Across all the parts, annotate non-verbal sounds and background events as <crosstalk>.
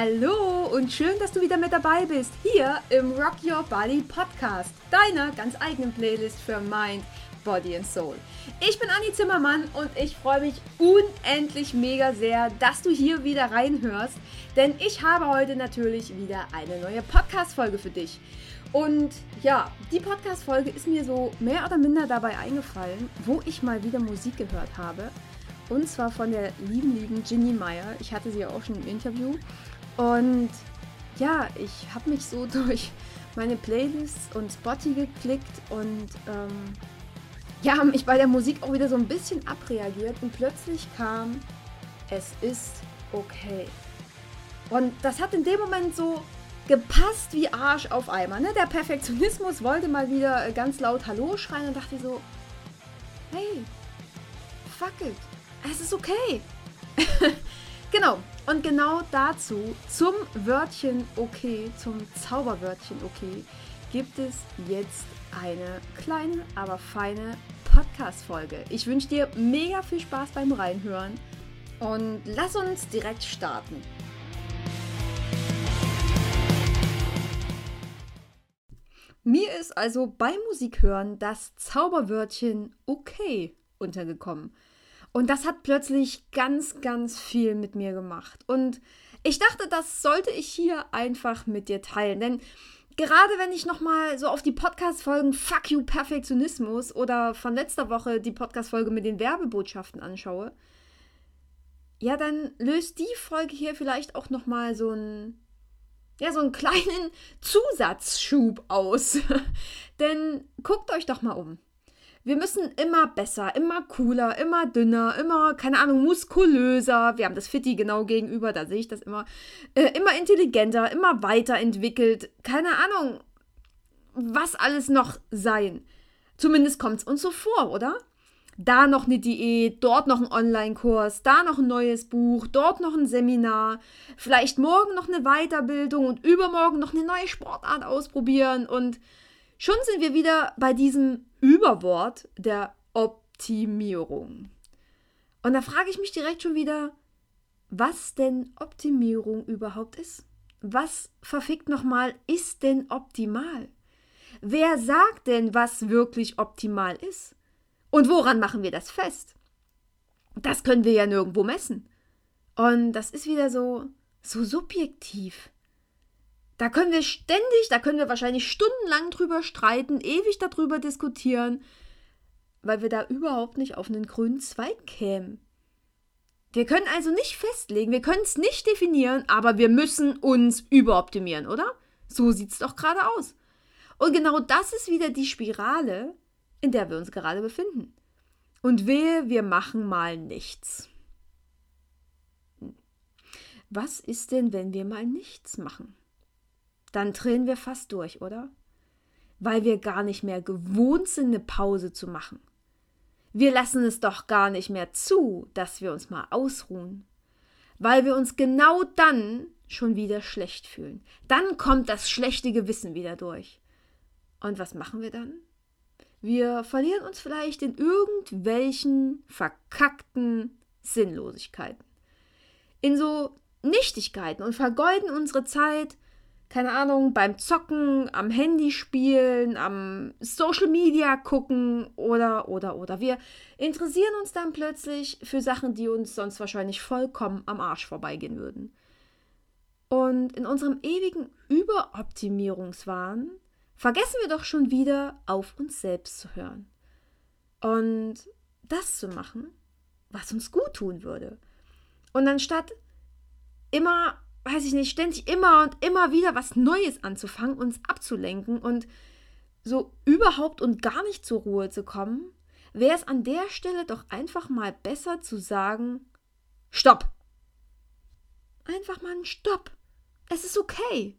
Hallo und schön, dass du wieder mit dabei bist, hier im Rock Your Body Podcast, deiner ganz eigenen Playlist für Mind, Body and Soul. Ich bin Anni Zimmermann und ich freue mich unendlich mega sehr, dass du hier wieder reinhörst, denn ich habe heute natürlich wieder eine neue Podcast-Folge für dich. Und ja, die Podcast-Folge ist mir so mehr oder minder dabei eingefallen, wo ich mal wieder Musik gehört habe. Und zwar von der lieben, lieben Ginny Meyer. Ich hatte sie ja auch schon im Interview. Und ja, ich habe mich so <laughs> durch meine Playlists und Spotty geklickt und ähm, ja, mich bei der Musik auch wieder so ein bisschen abreagiert und plötzlich kam, es ist okay. Und das hat in dem Moment so gepasst wie Arsch auf Eimer. Ne? Der Perfektionismus wollte mal wieder ganz laut Hallo schreien und dachte so, hey, fuck it, es ist okay. <laughs> genau, und genau dazu, zum Wörtchen okay, zum Zauberwörtchen okay, gibt es jetzt eine kleine, aber feine Podcast-Folge. Ich wünsche dir mega viel Spaß beim Reinhören und lass uns direkt starten. Mir ist also beim Musikhören das Zauberwörtchen okay untergekommen. Und das hat plötzlich ganz, ganz viel mit mir gemacht. Und ich dachte, das sollte ich hier einfach mit dir teilen. Denn gerade wenn ich nochmal so auf die Podcast-Folgen Fuck You Perfektionismus oder von letzter Woche die Podcast-Folge mit den Werbebotschaften anschaue, ja, dann löst die Folge hier vielleicht auch nochmal so einen ja, so einen kleinen Zusatzschub aus. <laughs> Denn guckt euch doch mal um. Wir müssen immer besser, immer cooler, immer dünner, immer, keine Ahnung, muskulöser. Wir haben das Fitti genau gegenüber, da sehe ich das immer. Äh, immer intelligenter, immer weiterentwickelt. Keine Ahnung, was alles noch sein. Zumindest kommt es uns so vor, oder? da noch eine Diät, dort noch ein Online-Kurs, da noch ein neues Buch, dort noch ein Seminar, vielleicht morgen noch eine Weiterbildung und übermorgen noch eine neue Sportart ausprobieren und schon sind wir wieder bei diesem Überwort der Optimierung. Und da frage ich mich direkt schon wieder, was denn Optimierung überhaupt ist. Was verfickt nochmal ist denn optimal? Wer sagt denn, was wirklich optimal ist? Und woran machen wir das fest? Das können wir ja nirgendwo messen. Und das ist wieder so, so subjektiv. Da können wir ständig, da können wir wahrscheinlich stundenlang drüber streiten, ewig darüber diskutieren, weil wir da überhaupt nicht auf einen grünen Zweig kämen. Wir können also nicht festlegen, wir können es nicht definieren, aber wir müssen uns überoptimieren, oder? So sieht es doch gerade aus. Und genau das ist wieder die Spirale, in der wir uns gerade befinden. Und wehe, wir machen mal nichts. Hm. Was ist denn, wenn wir mal nichts machen? Dann drehen wir fast durch, oder? Weil wir gar nicht mehr gewohnt sind, eine Pause zu machen. Wir lassen es doch gar nicht mehr zu, dass wir uns mal ausruhen. Weil wir uns genau dann schon wieder schlecht fühlen. Dann kommt das schlechte Gewissen wieder durch. Und was machen wir dann? Wir verlieren uns vielleicht in irgendwelchen verkackten Sinnlosigkeiten. In so Nichtigkeiten und vergeuden unsere Zeit, keine Ahnung, beim Zocken, am Handy spielen, am Social Media gucken oder, oder, oder. Wir interessieren uns dann plötzlich für Sachen, die uns sonst wahrscheinlich vollkommen am Arsch vorbeigehen würden. Und in unserem ewigen Überoptimierungswahn vergessen wir doch schon wieder auf uns selbst zu hören. Und das zu machen, was uns gut tun würde. Und anstatt immer, weiß ich nicht, ständig immer und immer wieder was Neues anzufangen, uns abzulenken und so überhaupt und gar nicht zur Ruhe zu kommen, wäre es an der Stelle doch einfach mal besser zu sagen, Stopp. Einfach mal ein Stopp. Es ist okay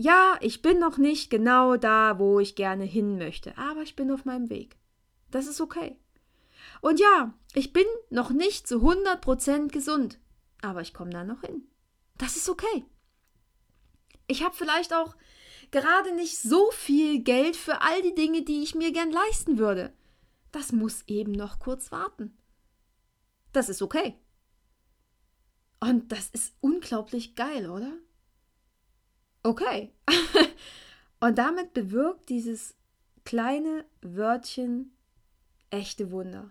ja, ich bin noch nicht genau da, wo ich gerne hin möchte, aber ich bin auf meinem Weg. Das ist okay. Und ja, ich bin noch nicht zu 100% gesund, aber ich komme da noch hin. Das ist okay. Ich habe vielleicht auch gerade nicht so viel Geld für all die Dinge, die ich mir gern leisten würde. Das muss eben noch kurz warten. Das ist okay. Und das ist unglaublich geil, oder? Okay. <laughs> Und damit bewirkt dieses kleine Wörtchen echte Wunder.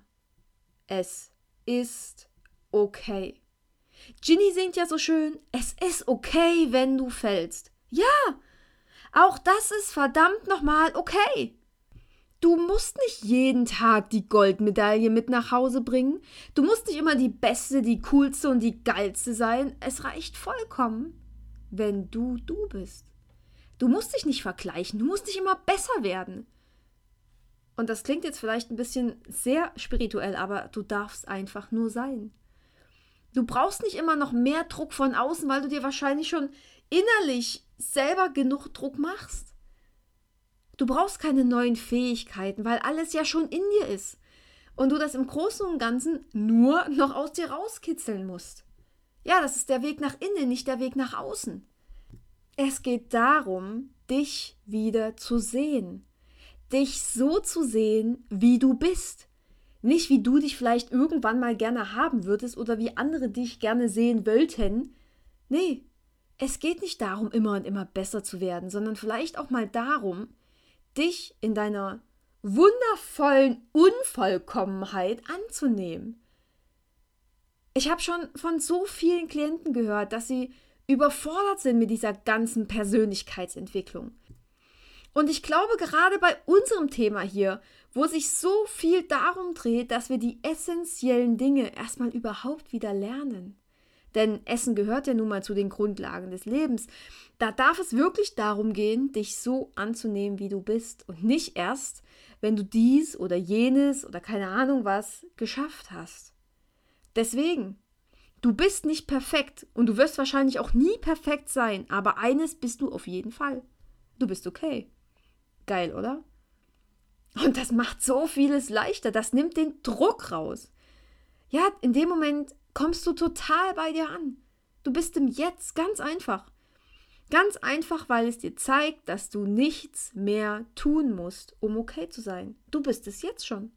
Es ist okay. Ginny singt ja so schön, es ist okay, wenn du fällst. Ja, auch das ist verdammt nochmal okay. Du musst nicht jeden Tag die Goldmedaille mit nach Hause bringen. Du musst nicht immer die Beste, die Coolste und die Geilste sein. Es reicht vollkommen, wenn du du bist. Du musst dich nicht vergleichen. Du musst nicht immer besser werden. Und das klingt jetzt vielleicht ein bisschen sehr spirituell, aber du darfst einfach nur sein. Du brauchst nicht immer noch mehr Druck von außen, weil du dir wahrscheinlich schon innerlich selber genug Druck machst. Du brauchst keine neuen Fähigkeiten, weil alles ja schon in dir ist. Und du das im Großen und Ganzen nur noch aus dir rauskitzeln musst. Ja, das ist der Weg nach innen, nicht der Weg nach außen. Es geht darum, dich wieder zu sehen. Dich so zu sehen, wie du bist. Nicht wie du dich vielleicht irgendwann mal gerne haben würdest oder wie andere dich gerne sehen wollten. Nee, es geht nicht darum, immer und immer besser zu werden, sondern vielleicht auch mal darum, dich in deiner wundervollen Unvollkommenheit anzunehmen. Ich habe schon von so vielen Klienten gehört, dass sie überfordert sind mit dieser ganzen Persönlichkeitsentwicklung. Und ich glaube, gerade bei unserem Thema hier, wo sich so viel darum dreht, dass wir die essentiellen Dinge erstmal überhaupt wieder lernen. Denn Essen gehört ja nun mal zu den Grundlagen des Lebens. Da darf es wirklich darum gehen, dich so anzunehmen, wie du bist und nicht erst, wenn du dies oder jenes oder keine Ahnung was geschafft hast. Deswegen, du bist nicht perfekt und du wirst wahrscheinlich auch nie perfekt sein, aber eines bist du auf jeden Fall. Du bist okay. Geil, oder? Und das macht so vieles leichter, das nimmt den Druck raus. Ja, in dem Moment kommst du total bei dir an. Du bist im Jetzt ganz einfach. Ganz einfach, weil es dir zeigt, dass du nichts mehr tun musst, um okay zu sein. Du bist es jetzt schon.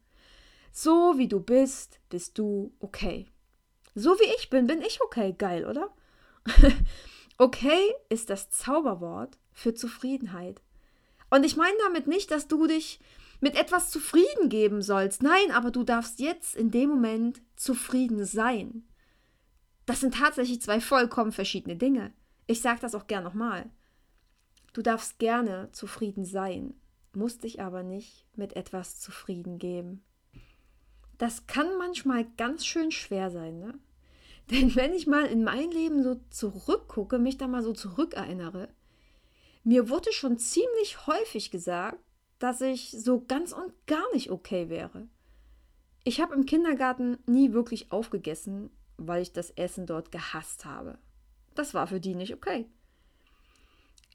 So wie du bist, bist du okay. So wie ich bin, bin ich okay. Geil, oder? <laughs> okay ist das Zauberwort für Zufriedenheit. Und ich meine damit nicht, dass du dich mit etwas zufrieden geben sollst. Nein, aber du darfst jetzt in dem Moment zufrieden sein. Das sind tatsächlich zwei vollkommen verschiedene Dinge. Ich sage das auch gern nochmal. Du darfst gerne zufrieden sein, musst dich aber nicht mit etwas zufrieden geben. Das kann manchmal ganz schön schwer sein, ne? Denn wenn ich mal in mein Leben so zurückgucke, mich da mal so zurückerinnere, mir wurde schon ziemlich häufig gesagt, dass ich so ganz und gar nicht okay wäre. Ich habe im Kindergarten nie wirklich aufgegessen, weil ich das Essen dort gehasst habe. Das war für die nicht okay.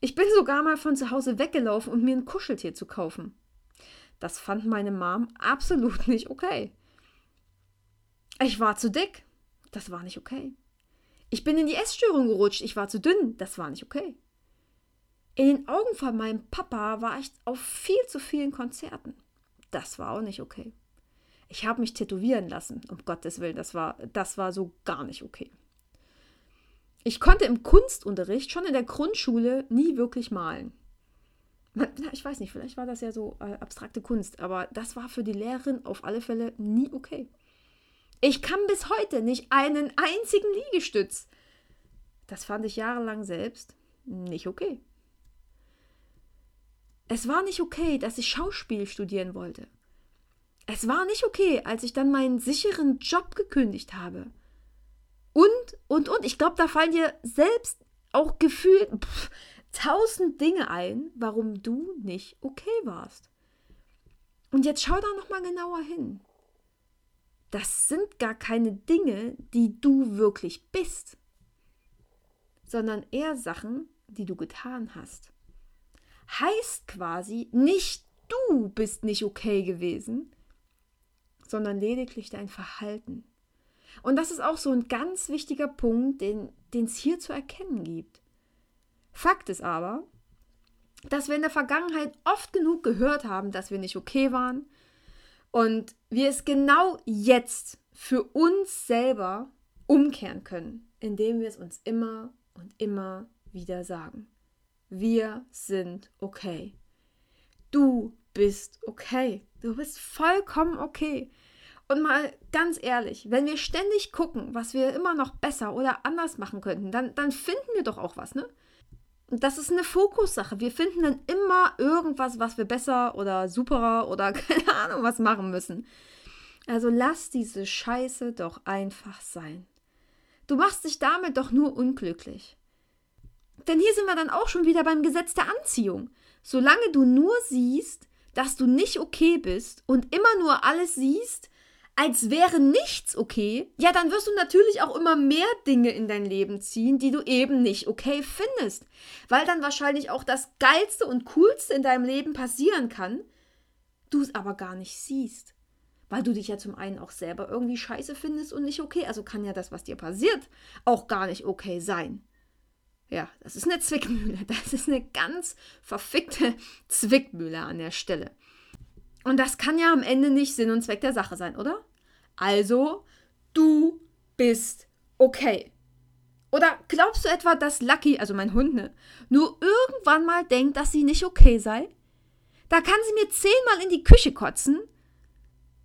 Ich bin sogar mal von zu Hause weggelaufen, um mir ein Kuscheltier zu kaufen. Das fand meine Mom absolut nicht okay. Ich war zu dick. Das war nicht okay. Ich bin in die Essstörung gerutscht. Ich war zu dünn. Das war nicht okay. In den Augen von meinem Papa war ich auf viel zu vielen Konzerten. Das war auch nicht okay. Ich habe mich tätowieren lassen, um Gottes Willen. Das war, das war so gar nicht okay. Ich konnte im Kunstunterricht schon in der Grundschule nie wirklich malen. Ich weiß nicht, vielleicht war das ja so äh, abstrakte Kunst, aber das war für die Lehrerin auf alle Fälle nie okay. Ich kann bis heute nicht einen einzigen Liegestütz. Das fand ich jahrelang selbst nicht okay. Es war nicht okay, dass ich Schauspiel studieren wollte. Es war nicht okay, als ich dann meinen sicheren Job gekündigt habe. Und, und, und. Ich glaube, da fallen dir selbst auch gefühlt tausend Dinge ein, warum du nicht okay warst. Und jetzt schau da nochmal genauer hin. Das sind gar keine Dinge, die du wirklich bist, sondern eher Sachen, die du getan hast. Heißt quasi, nicht du bist nicht okay gewesen, sondern lediglich dein Verhalten. Und das ist auch so ein ganz wichtiger Punkt, den es hier zu erkennen gibt. Fakt ist aber, dass wir in der Vergangenheit oft genug gehört haben, dass wir nicht okay waren und wir es genau jetzt für uns selber umkehren können. indem wir es uns immer und immer wieder sagen. Wir sind okay. Du bist okay. Du bist vollkommen okay. Und mal ganz ehrlich, wenn wir ständig gucken, was wir immer noch besser oder anders machen könnten, dann, dann finden wir doch auch was, ne? Und das ist eine Fokussache. Wir finden dann immer irgendwas, was wir besser oder superer oder <laughs> keine Ahnung was machen müssen. Also lass diese Scheiße doch einfach sein. Du machst dich damit doch nur unglücklich. Denn hier sind wir dann auch schon wieder beim Gesetz der Anziehung. Solange du nur siehst, dass du nicht okay bist und immer nur alles siehst, als wäre nichts okay, ja, dann wirst du natürlich auch immer mehr Dinge in dein Leben ziehen, die du eben nicht okay findest. Weil dann wahrscheinlich auch das Geilste und Coolste in deinem Leben passieren kann, du es aber gar nicht siehst. Weil du dich ja zum einen auch selber irgendwie scheiße findest und nicht okay. Also kann ja das, was dir passiert, auch gar nicht okay sein. Ja, das ist eine Zwickmühle. <laughs> Das ist eine ganz verfickte Zwickmühle an der Stelle. Und das kann ja am Ende nicht Sinn und Zweck der Sache sein, oder? Also, du bist okay. Oder glaubst du etwa, dass Lucky, also mein Hund, ne, nur irgendwann mal denkt, dass sie nicht okay sei? Da kann sie mir zehnmal in die Küche kotzen.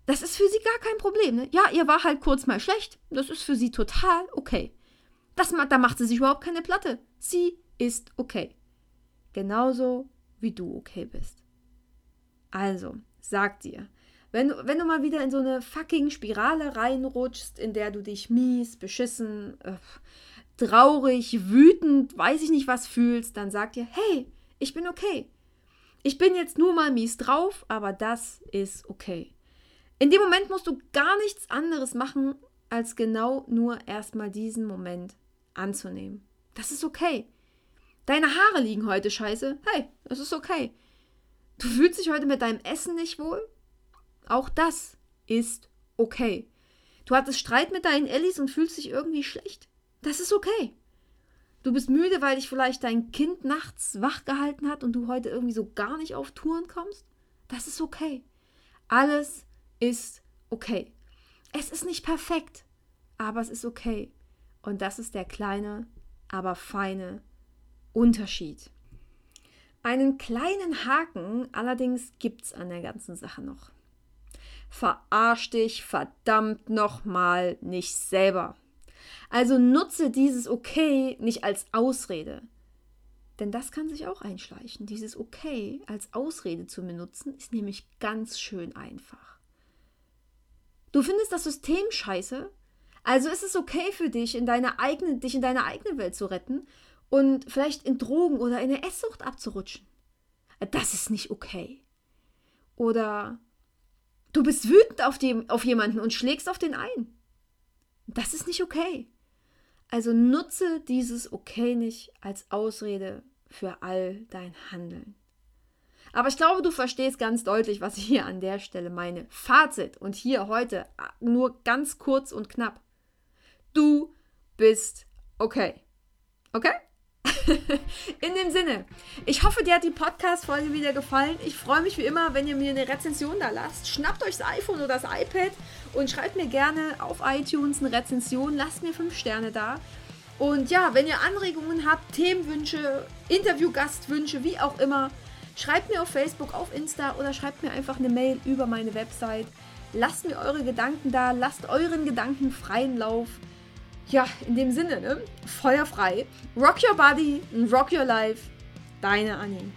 Das ist für sie gar kein Problem. Ne? Ja, ihr war halt kurz mal schlecht. Das ist für sie total okay. Das, da macht sie sich überhaupt keine Platte. Sie ist okay. Genauso wie du okay bist. Also, sag dir, wenn du, wenn du mal wieder in so eine fucking Spirale reinrutschst, in der du dich mies, beschissen, äh, traurig, wütend, weiß ich nicht was fühlst, dann sag dir, hey, ich bin okay. Ich bin jetzt nur mal mies drauf, aber das ist okay. In dem Moment musst du gar nichts anderes machen, als genau nur erstmal diesen Moment anzunehmen. Das ist okay. Deine Haare liegen heute scheiße. Hey, das ist okay. Du fühlst dich heute mit deinem Essen nicht wohl? Auch das ist okay. Du hattest Streit mit deinen Ellis und fühlst dich irgendwie schlecht? Das ist okay. Du bist müde, weil dich vielleicht dein Kind nachts wach gehalten hat und du heute irgendwie so gar nicht auf Touren kommst? Das ist okay. Alles ist okay. Es ist nicht perfekt, aber es ist okay. Und das ist der kleine, aber feine Unterschied. Einen kleinen Haken allerdings gibt es an der ganzen Sache noch. Verarsch dich verdammt nochmal nicht selber. Also nutze dieses Okay nicht als Ausrede. Denn das kann sich auch einschleichen. Dieses Okay als Ausrede zu benutzen, ist nämlich ganz schön einfach. Du findest das System scheiße, also ist es okay für dich, in deine eigene, dich in deine eigene Welt zu retten und vielleicht in Drogen oder in eine Esssucht abzurutschen. Das ist nicht okay. Oder du bist wütend auf, dem, auf jemanden und schlägst auf den ein. Das ist nicht okay. Also nutze dieses Okay nicht als Ausrede für all dein Handeln. Aber ich glaube, du verstehst ganz deutlich, was ich hier an der Stelle meine. Fazit und hier heute nur ganz kurz und knapp. Du bist okay. Okay? <laughs> In dem Sinne, ich hoffe, dir hat die Podcast-Folge wieder gefallen. Ich freue mich wie immer, wenn ihr mir eine Rezension da lasst. Schnappt euch das iPhone oder das iPad und schreibt mir gerne auf iTunes eine Rezension. Lasst mir fünf Sterne da. Und ja, wenn ihr Anregungen habt, Themenwünsche, Interviewgastwünsche, wie auch immer, schreibt mir auf Facebook, auf Insta oder schreibt mir einfach eine Mail über meine Website. Lasst mir eure Gedanken da, lasst euren Gedanken freien Lauf ja, in dem Sinne, ne? Feuer frei. Rock your body and rock your life. Deine Annie.